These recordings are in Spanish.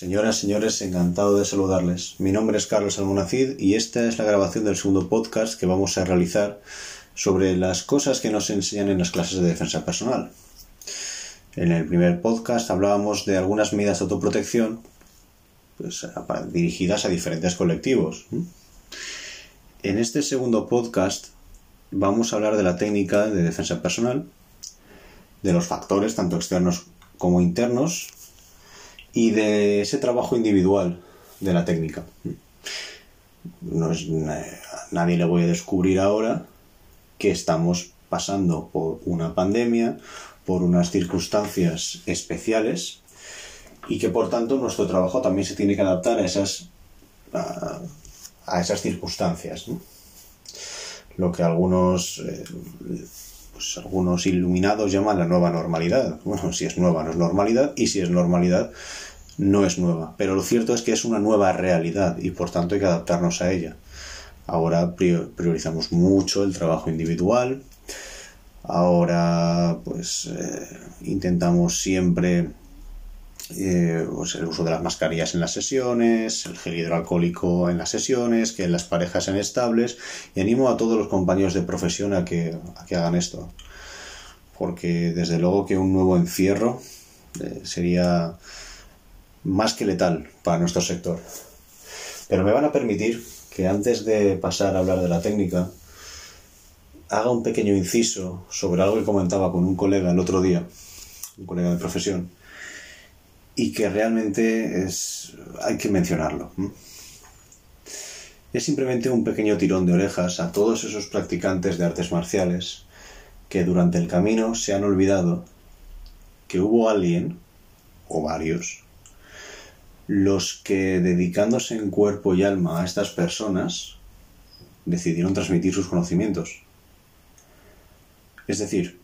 Señoras, señores, encantado de saludarles. Mi nombre es Carlos Almonacid y esta es la grabación del segundo podcast que vamos a realizar sobre las cosas que nos enseñan en las clases de defensa personal. En el primer podcast hablábamos de algunas medidas de autoprotección pues, dirigidas a diferentes colectivos. En este segundo podcast vamos a hablar de la técnica de defensa personal, de los factores tanto externos como internos y de ese trabajo individual de la técnica. No es, nadie le voy a descubrir ahora que estamos pasando por una pandemia, por unas circunstancias especiales y que por tanto nuestro trabajo también se tiene que adaptar a esas, a, esas circunstancias. Lo que algunos, eh, pues algunos iluminados llaman la nueva normalidad. Bueno, si es nueva no es normalidad y si es normalidad no es nueva. Pero lo cierto es que es una nueva realidad y por tanto hay que adaptarnos a ella. Ahora priorizamos mucho el trabajo individual. Ahora pues eh, intentamos siempre eh, pues, el uso de las mascarillas en las sesiones, el gel hidroalcohólico en las sesiones, que las parejas sean estables y animo a todos los compañeros de profesión a que, hagan esto. Porque desde luego que un nuevo encierro eh, sería más que letal para nuestro sector. Pero me van a permitir que antes de pasar a hablar de la técnica, haga un pequeño inciso sobre algo que comentaba con un colega el otro día, un colega de profesión, y que realmente es, hay que mencionarlo. Es simplemente un pequeño tirón de orejas a todos esos practicantes de artes marciales que durante el camino se han olvidado que hubo alguien, o varios, los que dedicándose en cuerpo y alma a estas personas decidieron transmitir sus conocimientos. Es decir,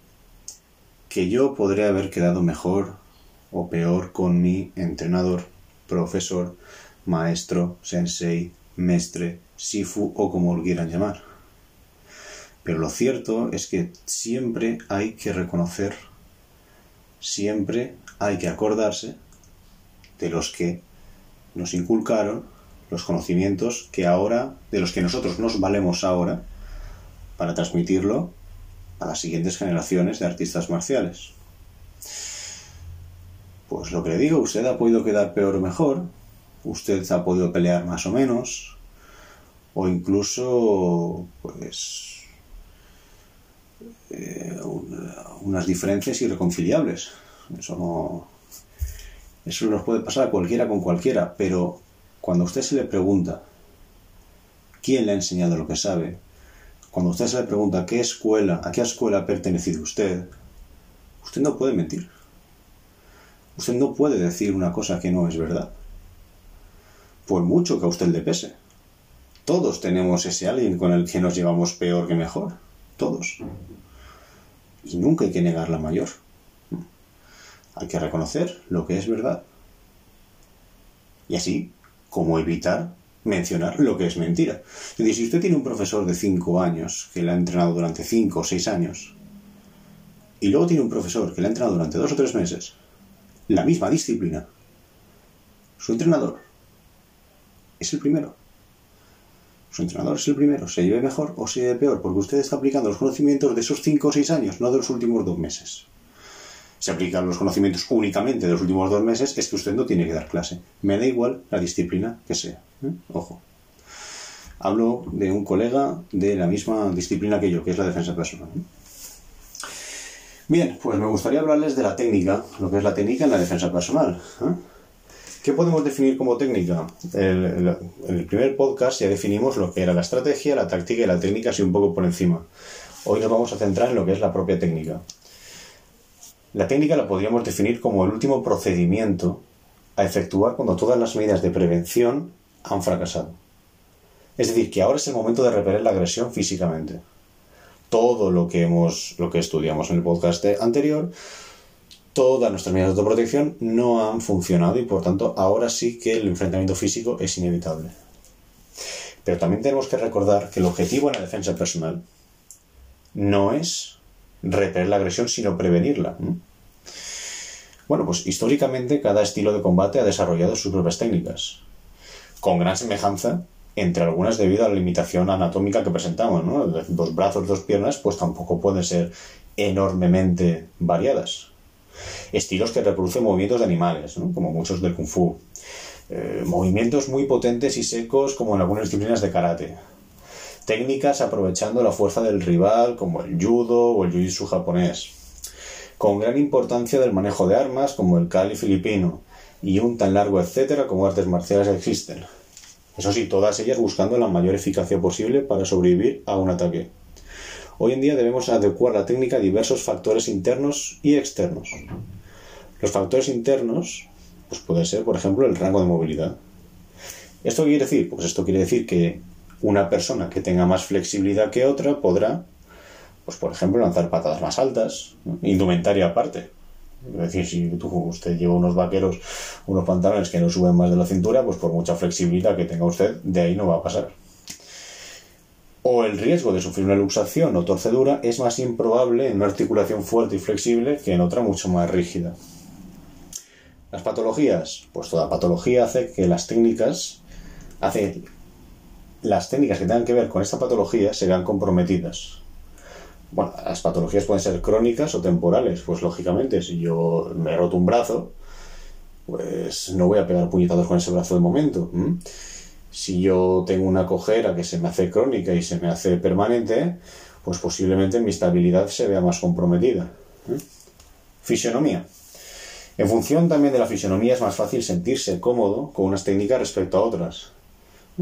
que yo podría haber quedado mejor o peor con mi entrenador, profesor, maestro, sensei, mestre, sifu o como lo quieran llamar. Pero lo cierto es que siempre hay que reconocer, siempre hay que acordarse de los que nos inculcaron los conocimientos que ahora, de los que nosotros nos valemos ahora, para transmitirlo a las siguientes generaciones de artistas marciales. Pues lo que le digo, usted ha podido quedar peor o mejor, usted ha podido pelear más o menos, o incluso, pues, eh, unas diferencias irreconciliables. Eso no, eso nos puede pasar a cualquiera con cualquiera, pero cuando usted se le pregunta quién le ha enseñado lo que sabe, cuando usted se le pregunta qué escuela, a qué escuela ha pertenecido usted, usted no puede mentir. Usted no puede decir una cosa que no es verdad. Por mucho que a usted le pese. Todos tenemos ese alguien con el que nos llevamos peor que mejor. Todos. Y nunca hay que negar la mayor. Hay que reconocer lo que es verdad. Y así, como evitar mencionar lo que es mentira. Es decir, si usted tiene un profesor de 5 años que le ha entrenado durante 5 o 6 años, y luego tiene un profesor que le ha entrenado durante 2 o 3 meses, la misma disciplina, su entrenador es el primero. Su entrenador es el primero. Se lleve mejor o se lleve peor, porque usted está aplicando los conocimientos de esos 5 o 6 años, no de los últimos 2 meses se aplican los conocimientos únicamente de los últimos dos meses, es que usted no tiene que dar clase. Me da igual la disciplina que sea. ¿eh? Ojo. Hablo de un colega de la misma disciplina que yo, que es la defensa personal. ¿eh? Bien, pues me gustaría hablarles de la técnica, lo que es la técnica en la defensa personal. ¿eh? ¿Qué podemos definir como técnica? En el, primer podcast ya definimos lo que era la estrategia, la táctica y la técnica, así un poco por encima. Hoy nos vamos a centrar en lo que es la propia técnica. La técnica la podríamos definir como el último procedimiento a efectuar cuando todas las medidas de prevención han fracasado. Es decir, que ahora es el momento de repeler la agresión físicamente. Todo lo que hemos, lo que estudiamos en el podcast anterior, todas nuestras medidas de autoprotección no han funcionado y por tanto ahora sí que el enfrentamiento físico es inevitable. Pero también tenemos que recordar que el objetivo en la defensa personal no es repeler la agresión, sino prevenirla. Bueno, pues históricamente cada estilo de combate ha desarrollado sus propias técnicas, con gran semejanza entre algunas debido a la limitación anatómica que presentamos, ¿no? Dos brazos, dos piernas, pues tampoco pueden ser enormemente variadas. Estilos que reproducen movimientos de animales, ¿no? como muchos del kung fu. Eh, movimientos muy potentes y secos como en algunas disciplinas de karate. Técnicas aprovechando la fuerza del rival como el judo o el jiu-jitsu japonés. Con gran importancia del manejo de armas como el kali filipino y un tan largo etcétera como artes marciales existen. Eso sí, todas ellas buscando la mayor eficacia posible para sobrevivir a un ataque. Hoy en día debemos adecuar la técnica a diversos factores internos y externos. Los factores internos pues puede ser, por ejemplo, el rango de movilidad. ¿Esto qué quiere decir? Pues esto quiere decir que una persona que tenga más flexibilidad que otra podrá, pues por ejemplo, lanzar patadas más altas, indumentaria aparte. Es decir, si usted lleva unos vaqueros, unos pantalones que no suben más de la cintura, pues por mucha flexibilidad que tenga usted, de ahí no va a pasar. O el riesgo de sufrir una luxación o torcedura es más improbable en una articulación fuerte y flexible que en otra mucho más rígida. Las patologías, pues toda patología hace que las técnicas, hace las técnicas que tengan que ver con esta patología se vean comprometidas. Bueno, las patologías pueden ser crónicas o temporales, pues lógicamente, si yo me he roto un brazo, pues no voy a pegar puñetazos con ese brazo de momento. Si yo tengo una cojera que se me hace crónica y se me hace permanente, pues posiblemente mi estabilidad se vea más comprometida. Fisionomía. En función también de la fisionomía es más fácil sentirse cómodo con unas técnicas respecto a otras.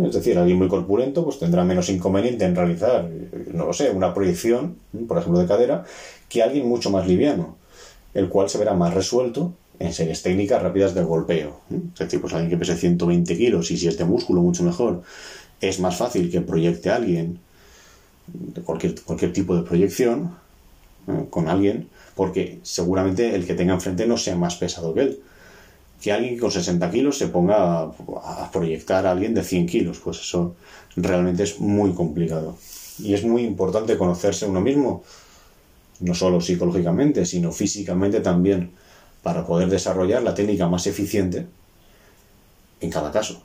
Es decir, alguien muy corpulento pues tendrá menos inconveniente en realizar, no lo sé, una proyección, por ejemplo, de cadera, que alguien mucho más liviano, el cual se verá más resuelto en series técnicas rápidas de golpeo. Es decir, pues alguien que pese 120 kilos y si es de músculo mucho mejor, es más fácil que proyecte a alguien de cualquier, cualquier tipo de proyección con alguien, porque seguramente el que tenga enfrente no sea más pesado que él que alguien con 60 kilos se ponga a, proyectar a alguien de 100 kilos. Pues eso realmente es muy complicado. Y es muy importante conocerse uno mismo, no solo psicológicamente, sino físicamente también, para poder desarrollar la técnica más eficiente en cada caso.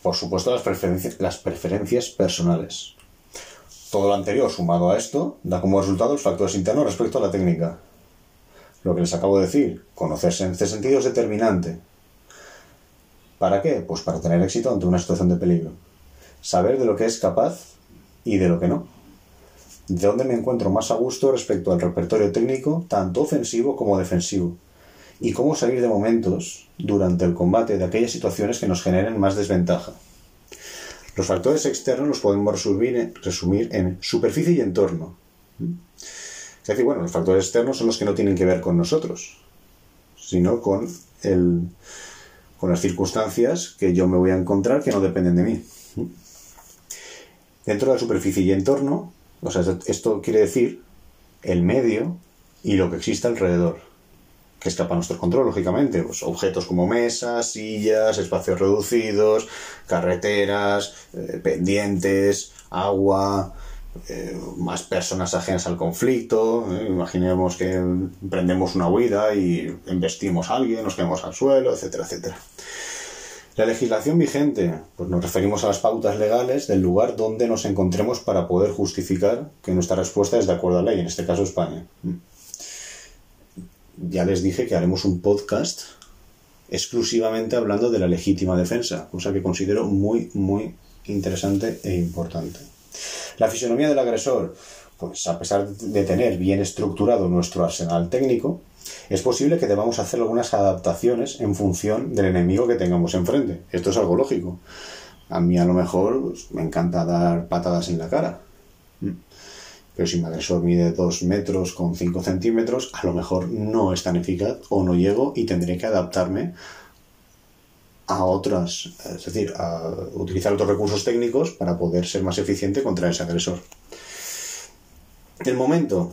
Por supuesto, las las preferencias personales. Todo lo anterior sumado a esto da como resultado los factores internos respecto a la técnica. Lo que les acabo de decir, conocerse en este sentido es determinante. ¿Para qué? Pues para tener éxito ante una situación de peligro. Saber de lo que es capaz y de lo que no. De dónde me encuentro más a gusto respecto al repertorio técnico, tanto ofensivo como defensivo. Y cómo salir de momentos durante el combate de aquellas situaciones que nos generen más desventaja. Los factores externos los podemos resumir, en superficie y entorno. Es decir, bueno, los factores externos son los que no tienen que ver con nosotros, sino con, el, con las circunstancias que yo me voy a encontrar que no dependen de mí. Dentro de la superficie y entorno, o sea, esto quiere decir el medio y lo que existe alrededor, que escapa a nuestro control, lógicamente. Pues objetos como mesas, sillas, espacios reducidos, carreteras, eh, pendientes, agua, eh, más personas ajenas al conflicto. Eh, imaginemos que emprendemos una huida y investimos a alguien, nos quedamos al suelo, etcétera, etcétera. La legislación vigente, pues nos referimos a las pautas legales del lugar donde nos encontremos para poder justificar que nuestra respuesta es de acuerdo a la ley, en este caso España. Mm. Ya les dije que haremos un podcast exclusivamente hablando de la legítima defensa, cosa que considero muy, muy interesante e importante. La fisonomía del agresor, pues a pesar de tener bien estructurado nuestro arsenal técnico, es posible que debamos hacer algunas adaptaciones en función del enemigo que tengamos enfrente. Esto es algo lógico. A mí a lo mejor pues, me encanta dar patadas en la cara. Mm. Pero si mi agresor mide 2 metros con 5 centímetros, a lo mejor no es tan eficaz o no llego y tendré que adaptarme a otras, es decir, a utilizar otros recursos técnicos para poder ser más eficiente contra ese agresor. El momento,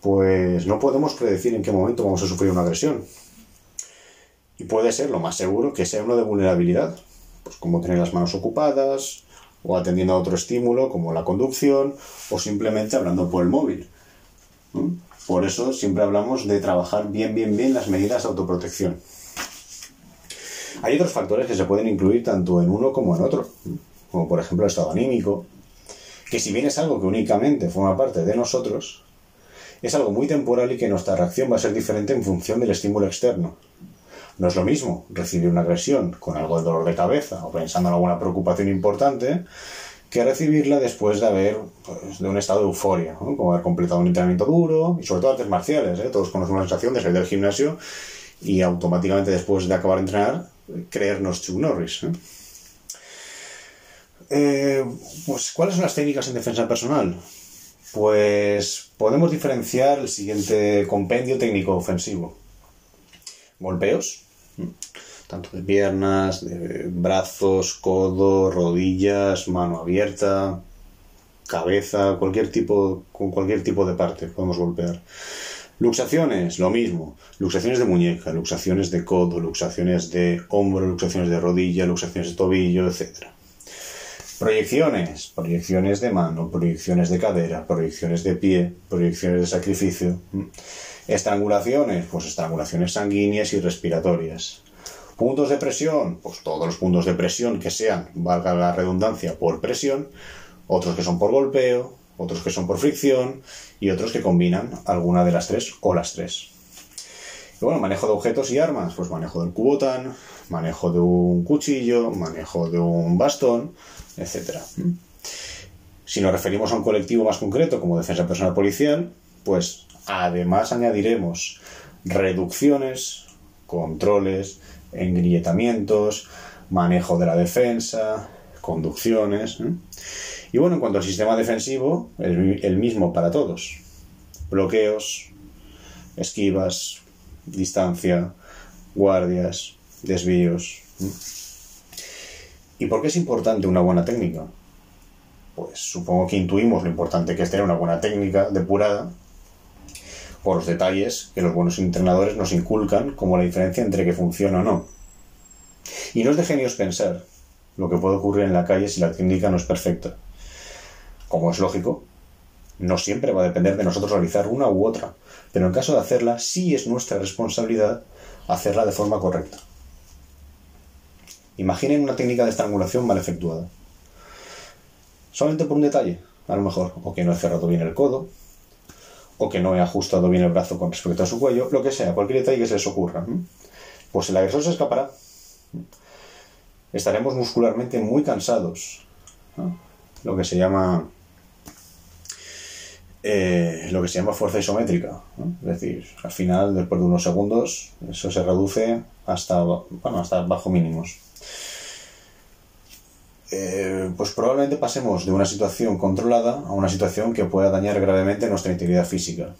pues no podemos predecir en qué momento vamos a sufrir una agresión. Y puede ser lo más seguro que sea uno de vulnerabilidad, pues como tener las manos ocupadas, o atendiendo a otro estímulo como la conducción, o simplemente hablando por el móvil. Por eso siempre hablamos de trabajar bien, bien, bien las medidas de autoprotección. Hay otros factores que se pueden incluir tanto en uno como en otro, como por ejemplo el estado anímico, que si bien es algo que únicamente forma parte de nosotros, es algo muy temporal y que nuestra reacción va a ser diferente en función del estímulo externo. No es lo mismo recibir una agresión con algo de dolor de cabeza o pensando en alguna preocupación importante que recibirla después de haber pues, de un estado de euforia, como haber completado un entrenamiento duro y sobre todo artes marciales. ¿eh? Todos conocemos la sensación de salir del gimnasio y automáticamente después de acabar de entrenar creernos Chuck Norris. ¿eh? Eh, pues, ¿Cuáles son las técnicas en defensa personal? Pues podemos diferenciar el siguiente compendio técnico ofensivo. Golpeos, tanto de piernas, de brazos, codo, rodillas, mano abierta, cabeza, cualquier tipo, con cualquier tipo de parte podemos golpear. Luxaciones, lo mismo. Luxaciones de muñeca, luxaciones de codo, luxaciones de hombro, luxaciones de rodilla, luxaciones de tobillo, etc. Proyecciones, proyecciones de mano, proyecciones de cadera, proyecciones de pie, proyecciones de sacrificio. Estrangulaciones, pues estrangulaciones sanguíneas y respiratorias. Puntos de presión, pues todos los puntos de presión que sean, valga la redundancia, por presión, otros que son por golpeo, otros que son por fricción y otros que combinan alguna de las tres o las tres. Bueno, manejo de objetos y armas, pues manejo del cubotán, manejo de un cuchillo, manejo de un bastón, etc. Si nos referimos a un colectivo más concreto como defensa personal policial, pues además añadiremos reducciones, controles, engrilletamientos, manejo de la defensa, conducciones. Y bueno, en cuanto al sistema defensivo, el, mismo para todos. Bloqueos, esquivas, distancia, guardias, desvíos. ¿Y por qué es importante una buena técnica? Pues supongo que intuimos lo importante que es tener una buena técnica depurada por los detalles que los buenos entrenadores nos inculcan como la diferencia entre que funciona o no. Y no es de genios pensar lo que puede ocurrir en la calle si la técnica no es perfecta. Como es lógico, no siempre va a depender de nosotros realizar una u otra, pero en caso de hacerla, sí es nuestra responsabilidad hacerla de forma correcta. Imaginen una técnica de estrangulación mal efectuada. Solamente por un detalle, a lo mejor, o que no he cerrado bien el codo, o que no he ajustado bien el brazo con respecto a su cuello, lo que sea, cualquier detalle que se les ocurra. Pues el agresor se escapará. Estaremos muscularmente muy cansados. Lo que se llama. Eh, lo que se llama fuerza isométrica. Es decir, al final, después de unos segundos, eso se reduce hasta, bueno, hasta bajo mínimos. Eh, pues probablemente pasemos de una situación controlada a una situación que pueda dañar gravemente nuestra integridad física.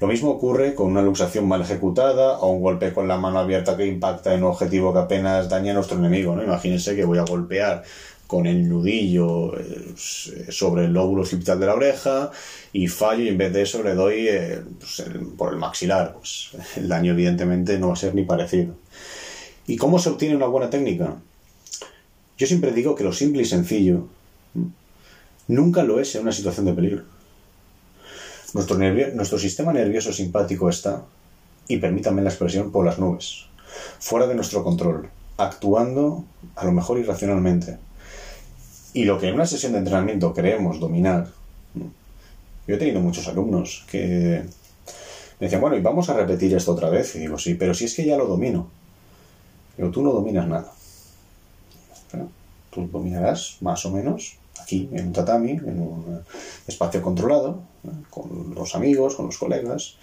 Lo mismo ocurre con una luxación mal ejecutada o un golpe con la mano abierta que impacta en un objetivo que apenas daña a nuestro enemigo. ¿no? Imagínense que voy a golpear con el nudillo eh, sobre el lóbulo occipital de la oreja y fallo y en vez de eso le doy eh, pues, por el maxilar. Pues el daño evidentemente no va a ser ni parecido. ¿Y cómo se obtiene una buena técnica? Yo siempre digo que lo simple y sencillo nunca lo es en una situación de peligro. Nuestro, nuestro sistema nervioso simpático está, y permítanme la expresión, por las nubes, fuera de nuestro control, actuando a lo mejor irracionalmente. Y lo que en una sesión de entrenamiento creemos dominar, yo he tenido muchos alumnos que me decían, bueno, y vamos a repetir esto otra vez. Y digo, sí, pero si es que ya lo domino. Digo, tú no dominas nada tú dominarás más o menos aquí en un tatami, en un espacio controlado, con los amigos, con los colegas,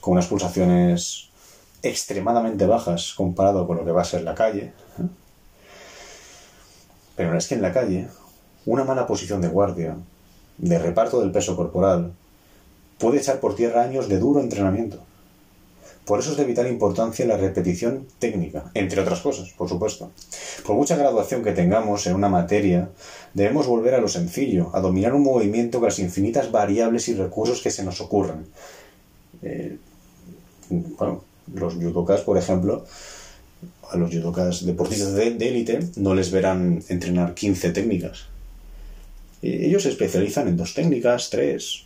con unas pulsaciones extremadamente bajas comparado con lo que va a ser la calle. ¿eh? Pero es que en la calle, una mala posición de guardia, de reparto del peso corporal, puede echar por tierra años de duro entrenamiento. Por eso es de vital importancia la repetición técnica, entre otras cosas, por supuesto. Por mucha graduación que tengamos en una materia, debemos volver a lo sencillo, a dominar un movimiento con las infinitas variables y recursos que se nos ocurran. Eh, bueno, los judokas, por ejemplo, a los judokas deportistas de élite no les verán entrenar 15 técnicas. Ellos se especializan en dos técnicas, tres,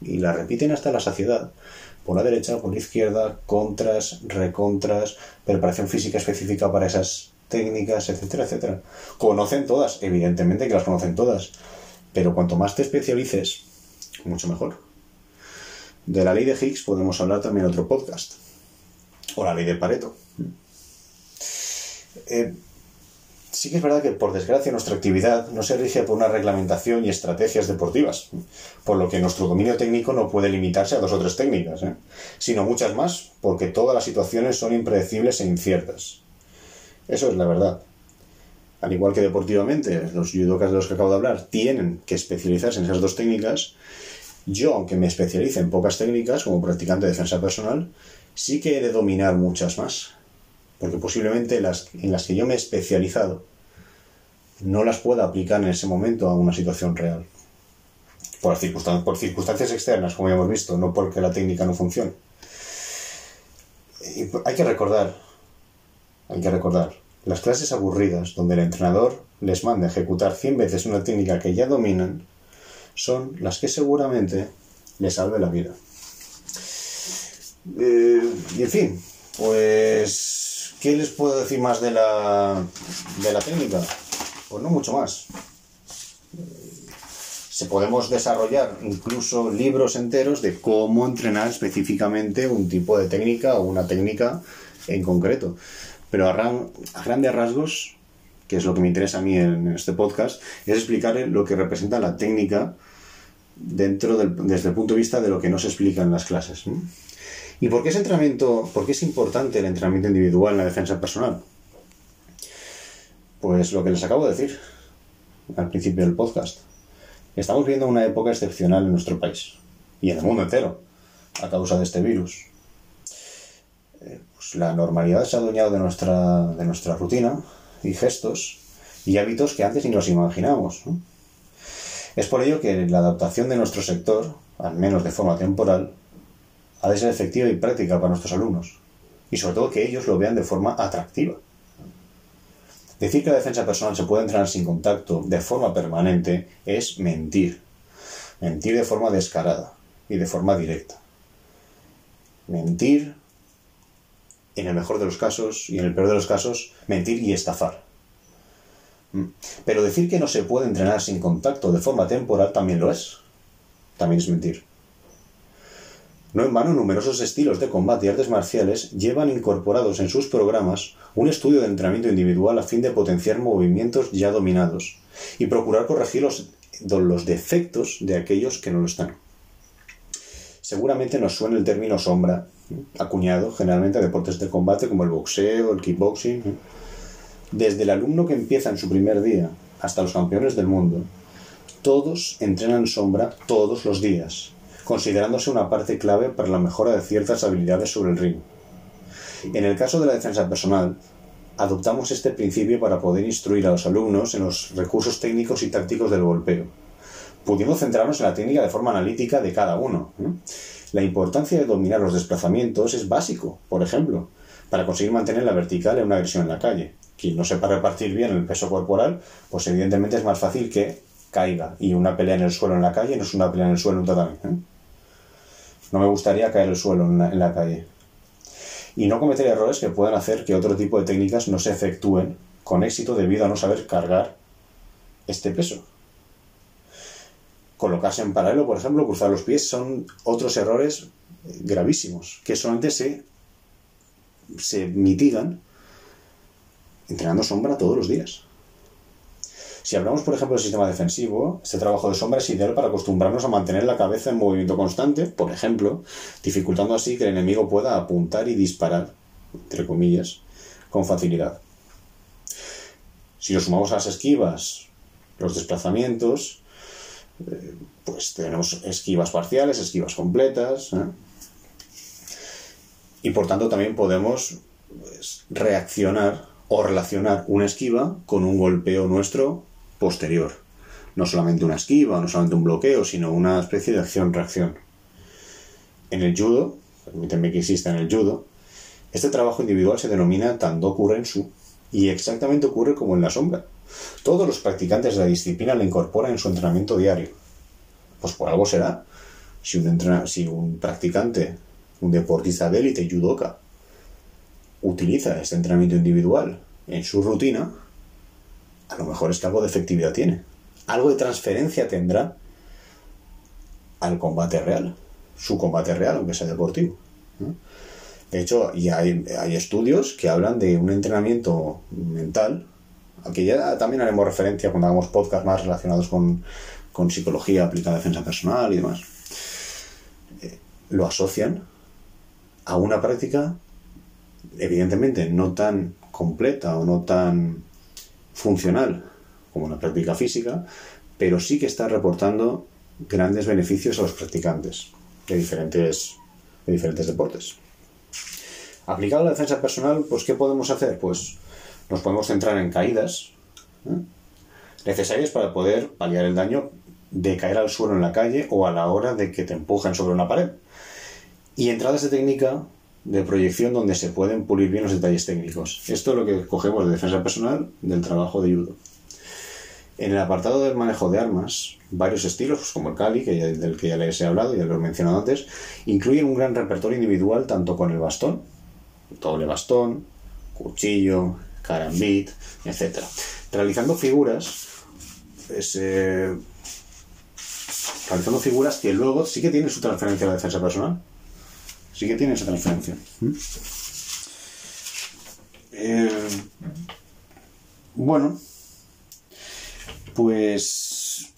y la repiten hasta la saciedad, por la derecha, por la izquierda, contras, recontras, preparación física específica para esas técnicas, etcétera, etcétera. Conocen todas, evidentemente que las conocen todas, pero cuanto más te especialices, mucho mejor. De la ley de Higgs podemos hablar también en otro podcast. O la ley de Pareto. Eh, sí que es verdad que, por desgracia, nuestra actividad no se rige por una reglamentación y estrategias deportivas, por lo que nuestro dominio técnico no puede limitarse a dos o tres técnicas, ¿eh? sino muchas más, porque todas las situaciones son impredecibles e inciertas. Eso es la verdad. Al igual que deportivamente, los judokas de los que acabo de hablar tienen que especializarse en esas dos técnicas, yo, aunque me especialice en pocas técnicas, como practicante de defensa personal, sí que he de dominar muchas más. Porque posiblemente las en las que yo me he especializado no las pueda aplicar en ese momento a una situación real. Por, circunstancias, externas, como ya hemos visto, no porque la técnica no funcione. Hay que recordar, hay que recordar, las clases aburridas donde el entrenador les manda ejecutar 100 veces una técnica que ya dominan, son las que seguramente le salve la vida. Eh, y en fin, pues, ¿qué les puedo decir más de la, de la técnica? Pues no mucho más. Se podemos desarrollar incluso libros enteros de cómo entrenar específicamente un tipo de técnica o una técnica en concreto. Pero a, grandes rasgos, que es lo que me interesa a mí en este podcast, es explicarle lo que representa la técnica dentro del, desde el punto de vista de lo que no se explica en las clases. ¿Y por qué ese entrenamiento, por qué es importante el entrenamiento individual en la defensa personal? Pues lo que les acabo de decir al principio del podcast. Estamos viendo una época excepcional en nuestro país y en el mundo entero a causa de este virus. Eh, pues la normalidad se ha adueñado de nuestra, de nuestra rutina y gestos y hábitos que antes ni nos imaginábamos. Es por ello que la adaptación de nuestro sector, al menos de forma temporal, ha de ser efectiva y práctica para nuestros alumnos, y sobre todo que ellos lo vean de forma atractiva. Decir que la defensa personal se puede entrenar sin contacto de forma permanente es mentir. Mentir de forma descarada y de forma directa. Mentir, en el mejor de los casos y en el peor de los casos, mentir y estafar. Mm. Pero decir que no se puede entrenar sin contacto de forma temporal también lo es. También es mentir. No en vano, numerosos estilos de combate y artes marciales llevan incorporados en sus programas un estudio de entrenamiento individual a fin de potenciar movimientos ya dominados y procurar corregir los, los defectos de aquellos que no lo están. Seguramente nos suena el término sombra, acuñado generalmente a deportes de combate como el boxeo, el kickboxing. Desde el alumno que empieza en su primer día hasta los campeones del mundo, todos entrenan sombra todos los días, considerándose una parte clave para la mejora de ciertas habilidades sobre el ring. En el caso de la defensa personal, adoptamos este principio para poder instruir a los alumnos en los recursos técnicos y tácticos del golpeo, pudiendo centrarnos en la técnica de forma analítica de cada uno. La importancia de dominar los desplazamientos es básico, por ejemplo, para conseguir mantener la vertical en una agresión en la calle quien no sepa repartir bien el peso corporal, pues evidentemente es más fácil que caiga. Y una pelea en el suelo en la calle no es una pelea en el suelo en un tatami. No me gustaría caer el suelo en la, calle. Y no cometer errores que puedan hacer que otro tipo de técnicas no se efectúen con éxito debido a no saber cargar este peso. Colocarse en paralelo, por ejemplo, cruzar los pies, son otros errores gravísimos que solamente se mitigan entrenando sombra todos los días. Si hablamos, por ejemplo, del sistema defensivo, este trabajo de sombra es ideal para acostumbrarnos a mantener la cabeza en movimiento constante, por ejemplo, dificultando así que el enemigo pueda apuntar y disparar, entre comillas, con facilidad. Si lo sumamos a las esquivas, los desplazamientos, eh, pues tenemos esquivas parciales, esquivas completas, ¿eh? y por tanto también podemos pues, reaccionar o relacionar una esquiva con un golpeo nuestro posterior. No solamente una esquiva, no solamente un bloqueo, sino una especie de acción-reacción. En el judo, permítanme que exista en el judo, este trabajo individual se denomina Tandoku Rensu y exactamente ocurre como en la sombra. Todos los practicantes de la disciplina la incorporan en su entrenamiento diario. Pues por algo será. Si un, si un practicante, un deportista de élite, judoka, utiliza este entrenamiento individual en su rutina, a lo mejor es que algo de efectividad tiene. Algo de transferencia tendrá al combate real. Su combate real, aunque sea deportivo. De hecho, y hay, estudios que hablan de un entrenamiento mental. Aquí ya también haremos referencia cuando hagamos podcasts más relacionados con, con psicología aplicada a defensa personal y demás. Eh, lo asocian a una práctica evidentemente no tan completa o no tan funcional como una práctica física, pero sí que está reportando grandes beneficios a los practicantes de diferentes, de diferentes deportes. Aplicado a la defensa personal, pues ¿qué podemos hacer? Pues nos podemos centrar en caídas ¿eh? necesarias para poder paliar el daño de caer al suelo en la calle o a la hora de que te empujen sobre una pared. Y entradas de técnica de proyección donde se pueden pulir bien los detalles técnicos. Esto es lo que cogemos de defensa personal del trabajo de judo. En el apartado del manejo de armas, varios estilos, pues como el Kali, que del que ya les he hablado, ya lo he mencionado antes, incluyen un gran repertorio individual tanto con el bastón, doble bastón, cuchillo, carambit, etc. Realizando figuras, eh, realizando figuras que luego sí que tienen su transferencia a la defensa personal, sí que tiene esa transferencia. ¿Mm? Eh, bueno, pues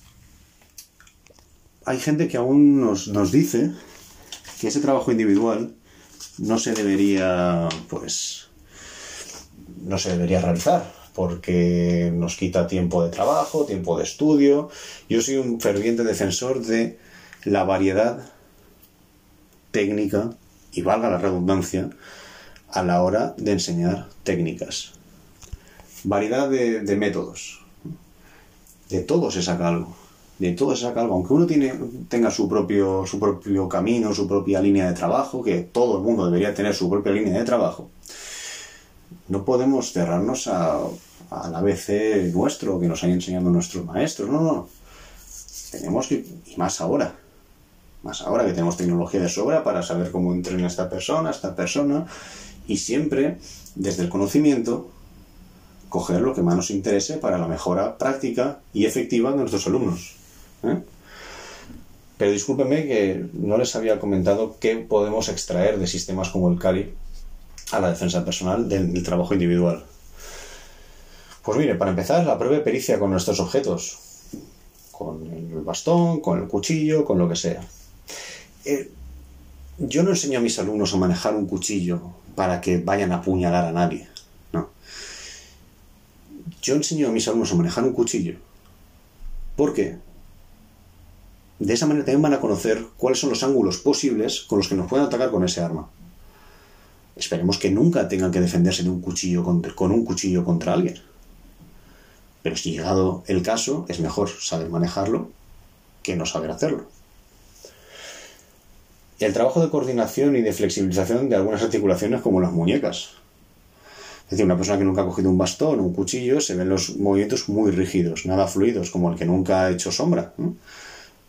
hay gente que aún nos, nos, dice que ese trabajo individual no se debería, pues, no se debería realizar porque nos quita tiempo de trabajo, tiempo de estudio. Yo soy un ferviente defensor de la variedad técnica y valga la redundancia, a la hora de enseñar técnicas. Variedad de, métodos. De todo se saca algo. De todo se saca algo. Aunque uno tiene, tenga su propio, su propio camino, su propia línea de trabajo, que todo el mundo debería tener su propia línea de trabajo, no podemos cerrarnos a, al ABC nuestro que nos han enseñado nuestros maestros. No, no. Tenemos que, y más ahora, más ahora que tenemos tecnología de sobra para saber cómo entrena esta persona, esta persona, y siempre desde el conocimiento coger lo que más nos interese para la mejora práctica y efectiva de nuestros alumnos. ¿eh? Pero discúlpenme que no les había comentado qué podemos extraer de sistemas como el CARI a la defensa personal del, del trabajo individual. Pues mire, para empezar, la de pericia con nuestros objetos, con el bastón, con el cuchillo, con lo que sea. Eh, yo no enseño a mis alumnos a manejar un cuchillo para que vayan a apuñalar a nadie. No. Yo enseño a mis alumnos a manejar un cuchillo porque de esa manera también van a conocer cuáles son los ángulos posibles con los que nos pueden atacar con ese arma. Esperemos que nunca tengan que defenderse de un cuchillo con un cuchillo contra alguien. Pero si llegado el caso, es mejor saber manejarlo que no saber hacerlo el trabajo de coordinación y de flexibilización de algunas articulaciones como las muñecas. Es decir, una persona que nunca ha cogido un bastón o un cuchillo se ven los movimientos muy rígidos, nada fluidos, como el que nunca ha hecho sombra.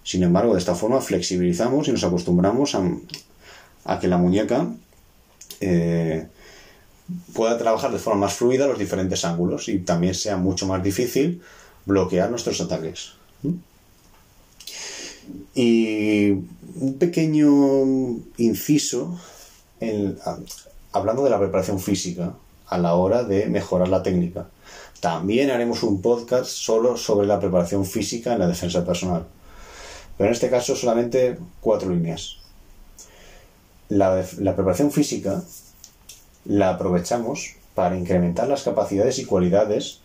Sin embargo, de esta forma flexibilizamos y nos acostumbramos a, que la muñeca eh, pueda trabajar de forma más fluida los diferentes ángulos y también sea mucho más difícil bloquear nuestros ataques. Y un pequeño inciso hablando de la preparación física a la hora de mejorar la técnica. También haremos un podcast solo sobre la preparación física en la defensa personal. Pero en este caso solamente cuatro líneas. La, la preparación física la aprovechamos para incrementar las capacidades y cualidades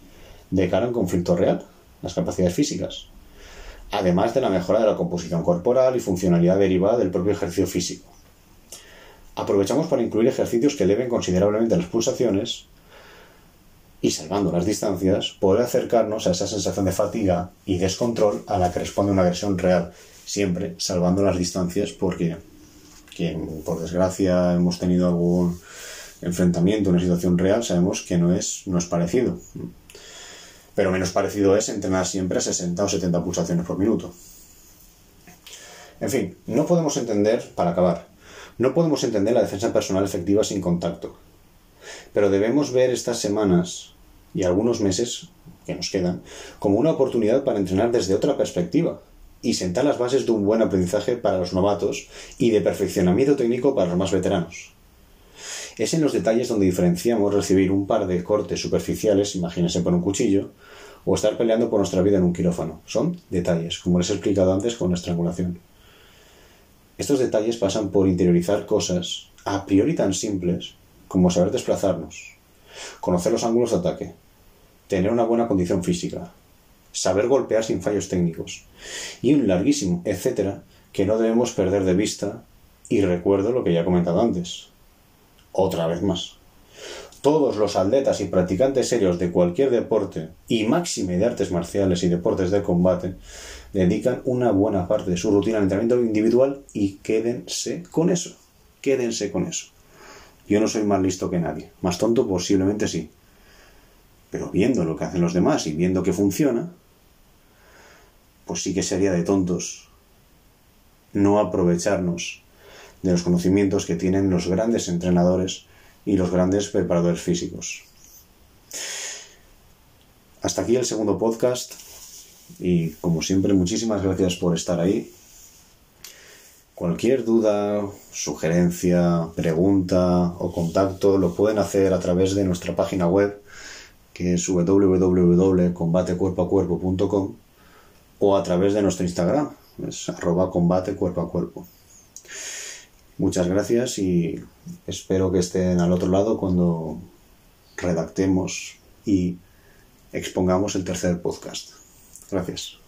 de cara a un conflicto real, las capacidades físicas además de la mejora de la composición corporal y funcionalidad derivada del propio ejercicio físico. Aprovechamos para incluir ejercicios que eleven considerablemente las pulsaciones y, salvando las distancias, poder acercarnos a esa sensación de fatiga y descontrol a la que responde una agresión real, siempre salvando las distancias porque quien por desgracia hemos tenido algún enfrentamiento, una situación real, sabemos que no es, no es parecido pero menos parecido es entrenar siempre a 60 o 70 pulsaciones por minuto. En fin, no podemos entender, para acabar, no podemos entender la defensa personal efectiva sin contacto. Pero debemos ver estas semanas y algunos meses que nos quedan como una oportunidad para entrenar desde otra perspectiva y sentar las bases de un buen aprendizaje para los novatos y de perfeccionamiento técnico para los más veteranos. Es en los detalles donde diferenciamos recibir un par de cortes superficiales, imagínense por un cuchillo, o estar peleando por nuestra vida en un quirófano. Son detalles, como les he explicado antes con la estrangulación. Estos detalles pasan por interiorizar cosas a priori tan simples como saber desplazarnos, conocer los ángulos de ataque, tener una buena condición física, saber golpear sin fallos técnicos y un larguísimo etcétera que no debemos perder de vista y recuerdo lo que ya he comentado antes. Otra vez más. Todos los atletas y practicantes serios de cualquier deporte y máxime de artes marciales y deportes de combate dedican una buena parte de su rutina al entrenamiento individual y quédense con eso. Quédense con eso. Yo no soy más listo que nadie. Más tonto posiblemente sí. Pero viendo lo que hacen los demás y viendo que funciona, pues sí que sería de tontos no aprovecharnos de los conocimientos que tienen los grandes entrenadores y los grandes preparadores físicos. Hasta aquí el segundo podcast. Y como siempre, muchísimas gracias por estar ahí. Cualquier duda, sugerencia, pregunta o contacto lo pueden hacer a través de nuestra página web que es www.combatecuerpoacuerpo.com o a través de nuestro Instagram, es arroba combate cuerpo a cuerpo. Muchas gracias y espero que estén al otro lado cuando redactemos y expongamos el tercer podcast. Gracias.